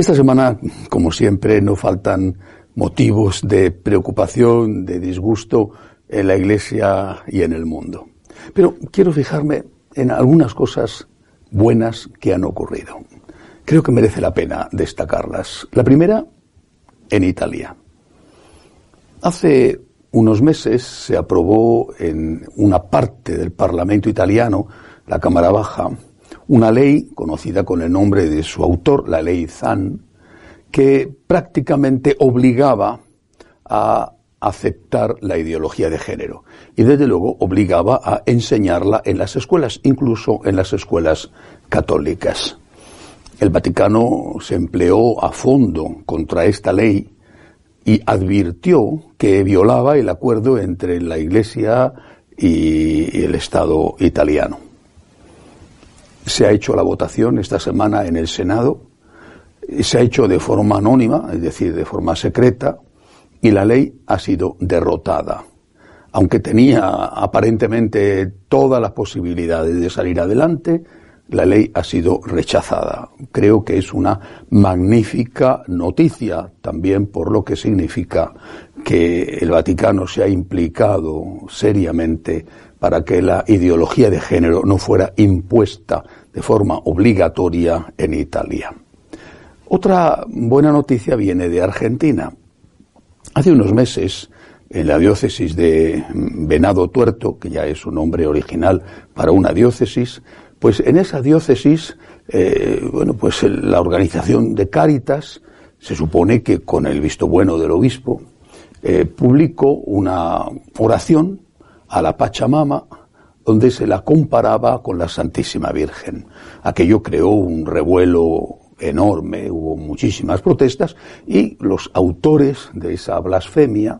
Esta semana, como siempre, no faltan motivos de preocupación, de disgusto en la Iglesia y en el mundo. Pero quiero fijarme en algunas cosas buenas que han ocurrido. Creo que merece la pena destacarlas. La primera, en Italia. Hace unos meses se aprobó en una parte del Parlamento italiano, la Cámara Baja, una ley conocida con el nombre de su autor, la ley Zan, que prácticamente obligaba a aceptar la ideología de género y desde luego obligaba a enseñarla en las escuelas, incluso en las escuelas católicas. El Vaticano se empleó a fondo contra esta ley y advirtió que violaba el acuerdo entre la Iglesia y el Estado italiano. Se ha hecho la votación esta semana en el Senado, se ha hecho de forma anónima, es decir, de forma secreta, y la ley ha sido derrotada. Aunque tenía aparentemente todas las posibilidades de salir adelante, la ley ha sido rechazada. Creo que es una magnífica noticia también por lo que significa que el Vaticano se ha implicado seriamente para que la ideología de género no fuera impuesta de forma obligatoria en Italia. Otra buena noticia viene de Argentina. Hace unos meses, en la diócesis de Venado Tuerto, que ya es un nombre original para una diócesis, pues en esa diócesis, eh, bueno, pues la organización de Cáritas, se supone que con el visto bueno del obispo, eh, publicó una oración a la Pachamama donde se la comparaba con la Santísima Virgen. Aquello creó un revuelo enorme, hubo muchísimas protestas y los autores de esa blasfemia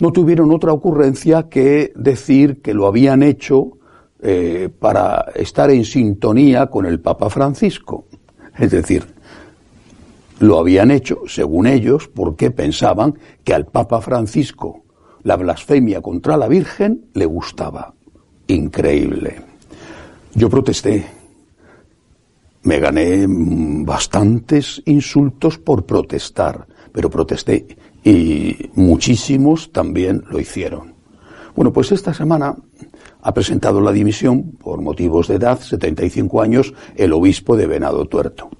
no tuvieron otra ocurrencia que decir que lo habían hecho eh, para estar en sintonía con el Papa Francisco. Es decir, lo habían hecho, según ellos, porque pensaban que al Papa Francisco la blasfemia contra la Virgen le gustaba. Increíble. Yo protesté. Me gané bastantes insultos por protestar, pero protesté y muchísimos también lo hicieron. Bueno, pues esta semana ha presentado la dimisión por motivos de edad, 75 años, el obispo de Venado Tuerto.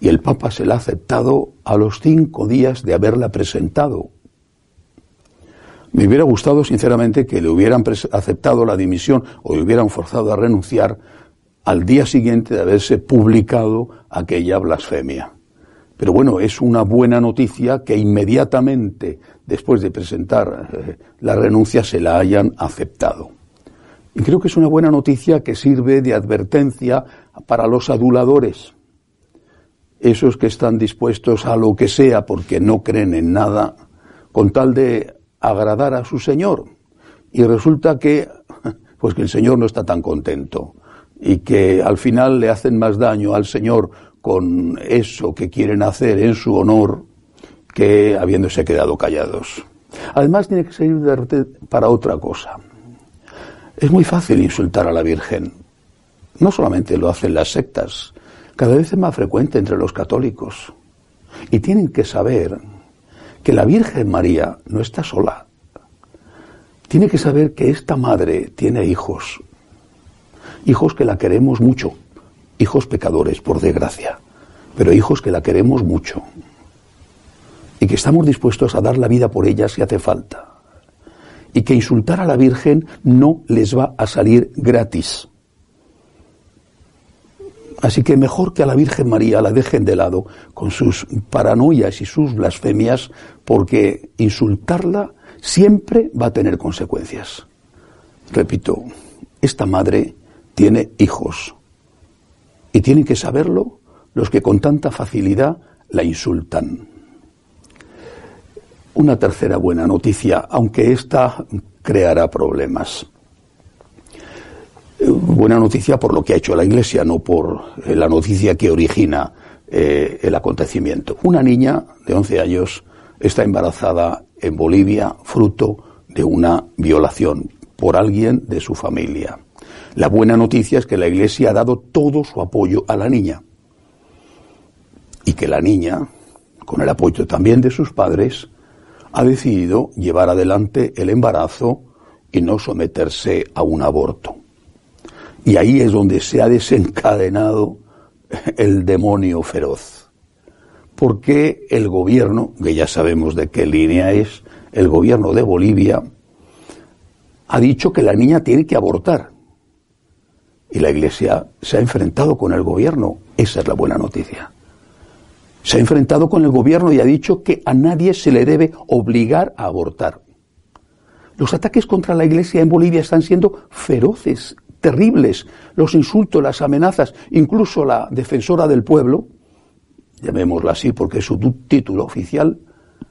Y el Papa se la ha aceptado a los cinco días de haberla presentado. Me hubiera gustado, sinceramente, que le hubieran aceptado la dimisión o le hubieran forzado a renunciar al día siguiente de haberse publicado aquella blasfemia. Pero bueno, es una buena noticia que inmediatamente después de presentar eh, la renuncia se la hayan aceptado. Y creo que es una buena noticia que sirve de advertencia para los aduladores, esos que están dispuestos a lo que sea porque no creen en nada, con tal de agradar a su Señor. Y resulta que, pues que el Señor no está tan contento y que al final le hacen más daño al Señor con eso que quieren hacer en su honor que habiéndose quedado callados. Además tiene que servir para otra cosa. Es muy fácil insultar a la Virgen. No solamente lo hacen las sectas, cada vez es más frecuente entre los católicos. Y tienen que saber que la Virgen María no está sola. Tiene que saber que esta madre tiene hijos, hijos que la queremos mucho, hijos pecadores, por desgracia, pero hijos que la queremos mucho y que estamos dispuestos a dar la vida por ella si hace falta y que insultar a la Virgen no les va a salir gratis. Así que mejor que a la Virgen María la dejen de lado con sus paranoias y sus blasfemias, porque insultarla siempre va a tener consecuencias. Repito, esta madre tiene hijos y tienen que saberlo los que con tanta facilidad la insultan. Una tercera buena noticia, aunque esta creará problemas. Eh, buena noticia por lo que ha hecho la Iglesia, no por eh, la noticia que origina eh, el acontecimiento. Una niña de 11 años está embarazada en Bolivia fruto de una violación por alguien de su familia. La buena noticia es que la Iglesia ha dado todo su apoyo a la niña. Y que la niña, con el apoyo también de sus padres, ha decidido llevar adelante el embarazo y no someterse a un aborto. Y ahí es donde se ha desencadenado el demonio feroz. Porque el gobierno, que ya sabemos de qué línea es, el gobierno de Bolivia, ha dicho que la niña tiene que abortar. Y la Iglesia se ha enfrentado con el gobierno. Esa es la buena noticia. Se ha enfrentado con el gobierno y ha dicho que a nadie se le debe obligar a abortar. Los ataques contra la Iglesia en Bolivia están siendo feroces, terribles. Los insultos, las amenazas, incluso la defensora del pueblo, llamémosla así porque es su título oficial,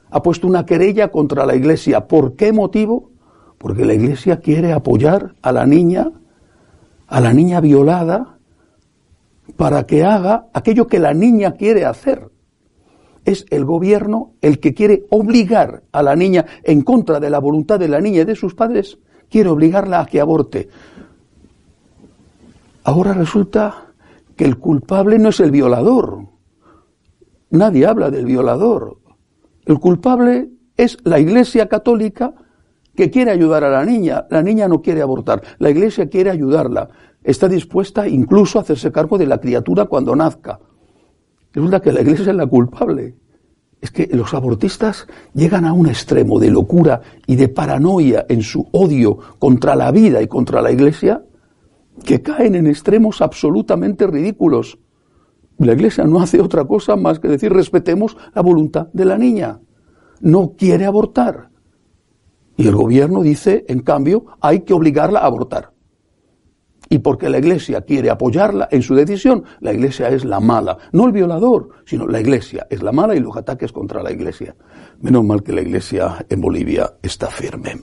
ha puesto una querella contra la Iglesia. ¿Por qué motivo? Porque la Iglesia quiere apoyar a la niña, a la niña violada, para que haga aquello que la niña quiere hacer es el gobierno el que quiere obligar a la niña en contra de la voluntad de la niña y de sus padres, quiere obligarla a que aborte. Ahora resulta que el culpable no es el violador. Nadie habla del violador. El culpable es la Iglesia Católica que quiere ayudar a la niña. La niña no quiere abortar. La Iglesia quiere ayudarla. Está dispuesta incluso a hacerse cargo de la criatura cuando nazca. Resulta que la Iglesia es la culpable. Es que los abortistas llegan a un extremo de locura y de paranoia en su odio contra la vida y contra la Iglesia que caen en extremos absolutamente ridículos. La Iglesia no hace otra cosa más que decir respetemos la voluntad de la niña. No quiere abortar. Y el gobierno dice, en cambio, hay que obligarla a abortar y porque la Iglesia quiere apoyarla en su decisión, la Iglesia es la mala. No el violador, sino la Iglesia es la mala y los ataques contra la Iglesia. Menos mal que la Iglesia en Bolivia está firme.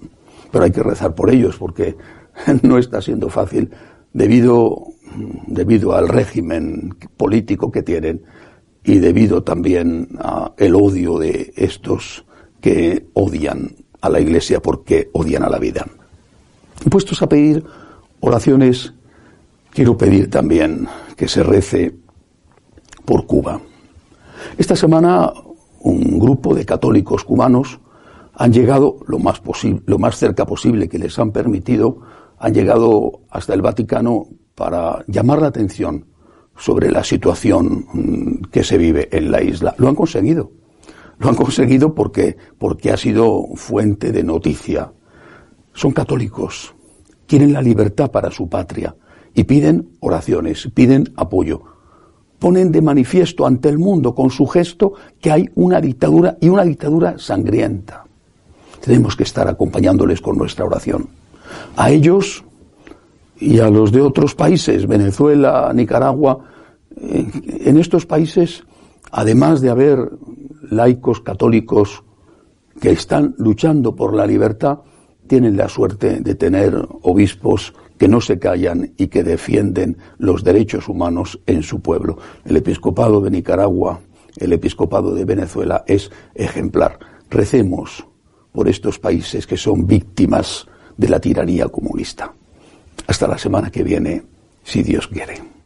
Pero hay que rezar por ellos porque no está siendo fácil debido, debido al régimen político que tienen y debido también al odio de estos que odian a la Iglesia porque odian a la vida. Puestos a pedir oraciones, quiero pedir también que se rece por Cuba. Esta semana un grupo de católicos cubanos han llegado lo más, lo más cerca posible que les han permitido, han llegado hasta el Vaticano para llamar la atención sobre la situación mm, que se vive en la isla. Lo han conseguido. Lo han conseguido porque, porque ha sido fuente de noticia. Son católicos, quieren la libertad para su patria y piden oraciones, piden apoyo. Ponen de manifiesto ante el mundo con su gesto que hay una dictadura y una dictadura sangrienta. Tenemos que estar acompañándoles con nuestra oración. A ellos y a los de otros países, Venezuela, Nicaragua, eh, en estos países, además de haber laicos católicos que están luchando por la libertad, tienen la suerte de tener obispos que no se callan y que defienden los derechos humanos en su pueblo. El episcopado de Nicaragua, el episcopado de Venezuela es ejemplar. Recemos por estos países que son víctimas de la tiranía comunista. Hasta la semana que viene, si Dios quiere.